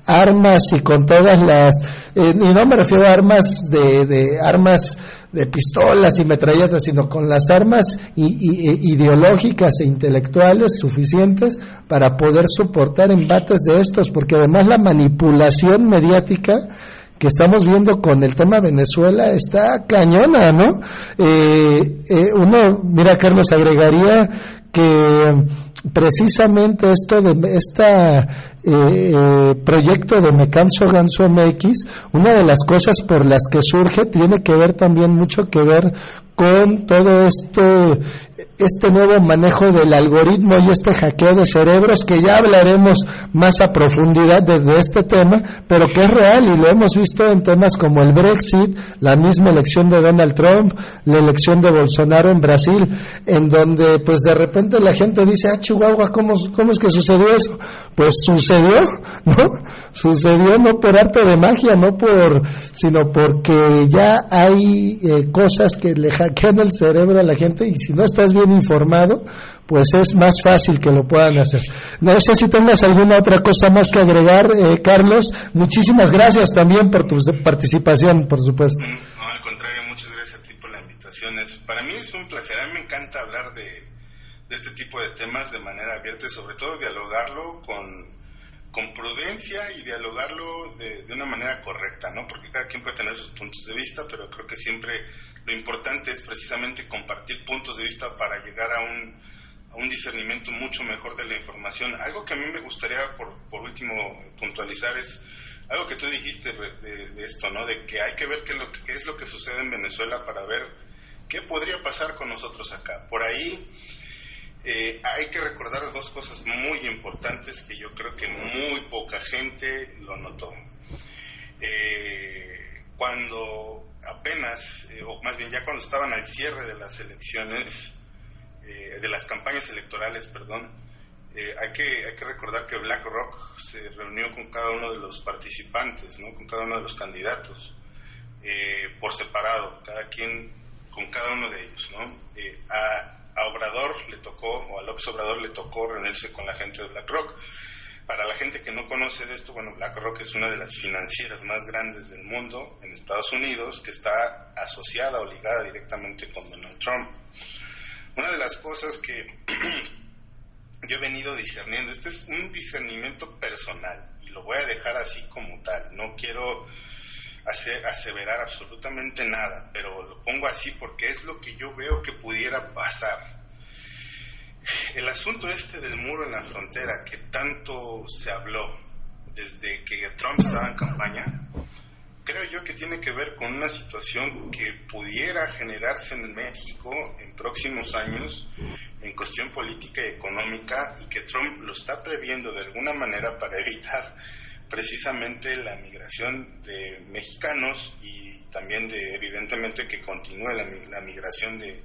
armas y con todas las, eh, y no me refiero a armas de, de armas de pistolas y metralletas, sino con las armas ideológicas e intelectuales suficientes para poder soportar embates de estos, porque además la manipulación mediática que estamos viendo con el tema Venezuela está cañona, ¿no? Eh, eh, uno, mira, Carlos, agregaría que precisamente esto de esta eh, proyecto de Me Canso Ganso MX, una de las cosas por las que surge tiene que ver también mucho que ver con todo este este nuevo manejo del algoritmo y este hackeo de cerebros que ya hablaremos más a profundidad de, este tema, pero que es real y lo hemos visto en temas como el Brexit, la misma elección de Donald Trump, la elección de Bolsonaro en Brasil, en donde pues de repente la gente dice, ah, Chihuahua, ¿cómo, cómo es que sucedió eso? Pues sucedió, (laughs) ¿no? Sucedió no por arte de magia, no por, sino porque ya hay eh, cosas que le hackean el cerebro a la gente y si no estás bien informado, pues es más fácil que lo puedan hacer. No sé si tengas alguna otra cosa más que agregar, eh, Carlos. Muchísimas gracias también por tu participación, por supuesto. No, al contrario, muchas gracias a ti por la invitación. para mí es un placer, a mí me encanta hablar de, de este tipo de temas de manera abierta y sobre todo dialogarlo con con prudencia y dialogarlo de, de, una manera correcta, ¿no? Porque cada quien puede tener sus puntos de vista, pero creo que siempre lo importante es precisamente compartir puntos de vista para llegar a un, a un discernimiento mucho mejor de la información. Algo que a mí me gustaría, por, por último, puntualizar es algo que tú dijiste de, de esto, ¿no? De que hay que ver qué, lo, qué es lo que sucede en Venezuela para ver qué podría pasar con nosotros acá. Por ahí eh, hay que recordar dos cosas muy importantes que yo creo que muy poca gente lo notó. Eh, cuando apenas, eh, o más bien ya cuando estaban al cierre de las elecciones, de las campañas electorales, perdón, hay, que, hay que recordar que BlackRock se reunió con cada uno de los participantes, ¿no? con cada uno de los candidatos, por separado, cada quien con cada uno de ellos. ¿no? A, a Obrador le tocó, o a López Obrador le tocó reunirse con la gente de BlackRock. Para la gente que no conoce de esto, bueno, BlackRock es una de las financieras más grandes del mundo en Estados Unidos que está asociada o ligada directamente con Donald Trump. Una de las cosas que (clears throat) yo he venido discerniendo, este es un discernimiento personal y lo voy a dejar así como tal, no quiero aseverar absolutamente nada, pero lo pongo así porque es lo que yo veo que pudiera pasar. El asunto este del muro en la frontera que tanto se habló desde que Trump estaba en campaña, creo yo que tiene que ver con una situación que pudiera generarse en México en próximos años en cuestión política y económica y que Trump lo está previendo de alguna manera para evitar precisamente la migración de mexicanos y también de, evidentemente, que continúe la, migración de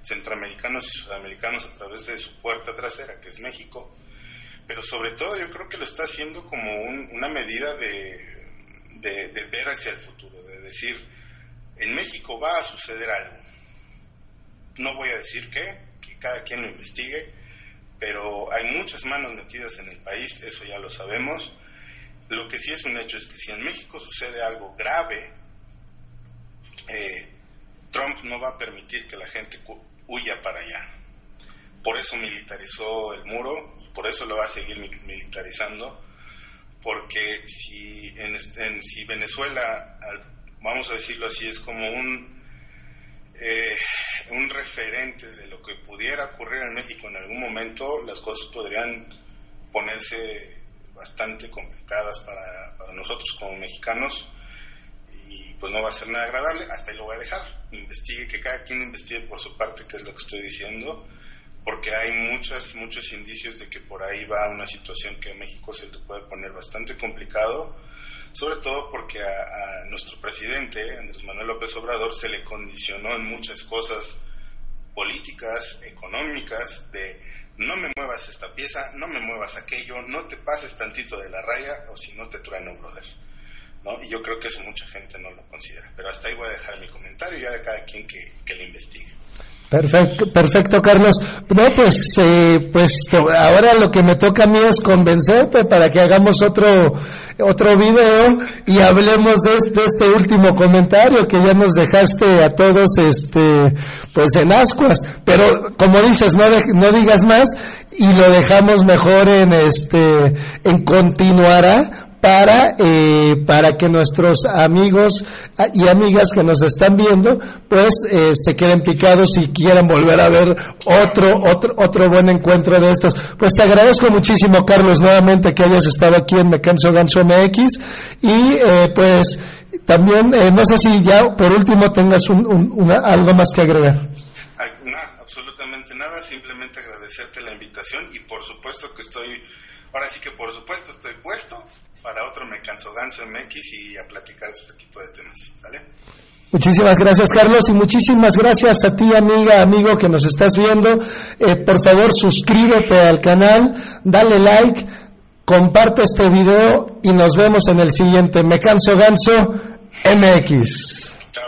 centroamericanos y sudamericanos a través de su puerta trasera, que es México. Pero sobre todo yo creo que lo está haciendo como una medida de, de ver hacia el futuro, de decir, en México va a suceder algo. No voy a decir qué, que cada quien lo investigue, pero hay muchas manos metidas en el país, eso ya lo sabemos lo que sí es un hecho es que si en México sucede algo grave, eh, Trump no va a permitir que la gente huya para allá. Por eso militarizó el muro, por eso lo va a seguir militarizando, porque si, en, si Venezuela, vamos a decirlo así, es como un, eh, un referente de lo que pudiera ocurrir en México en algún momento, las cosas podrían ponerse bastante complicadas para, nosotros como mexicanos y pues no va a ser nada agradable, hasta ahí lo voy a dejar. Investigue, que cada quien investigue por su parte qué es lo que estoy diciendo, porque hay muchos, muchos indicios de que por ahí va una situación que a México se le puede poner bastante complicado, sobre todo porque a nuestro presidente, Andrés Manuel López Obrador, se le condicionó en muchas cosas políticas, económicas, de no me muevas esta pieza, no me muevas aquello, no te pases tantito de la raya o si no te trueno, brother. ¿no? Y yo creo que eso mucha gente no lo considera. Pero hasta ahí voy a dejar mi comentario ya de cada quien que, que lo investigue. Perfecto, perfecto, Carlos. No, pues, eh, pues ahora lo que me toca a mí es convencerte para que hagamos otro otro video y hablemos de, de, este último comentario que ya nos dejaste a todos, este, pues en ascuas. Pero como dices, no no digas más y lo dejamos mejor en este, en continuará para, eh, para que nuestros amigos y amigas que nos están viendo, pues eh, se queden picados y quieran volver a ver otro, otro, otro buen encuentro de estos. Pues te agradezco muchísimo, Carlos, nuevamente que hayas estado aquí en Me Canso Ganso MX y eh, pues también, no sé si ya por último tengas un, algo más que agregar. absolutamente nada, simplemente agradecerte la invitación y por supuesto que estoy Ahora sí que por supuesto estoy puesto para otro Me Canso Ganso MX y a platicar de este tipo de temas. ¿Sale? Muchísimas gracias Carlos y muchísimas gracias a ti amiga, amigo que nos estás viendo. Eh, por favor suscríbete al canal, dale like, comparte este video y nos vemos en el siguiente Me Canso Ganso MX.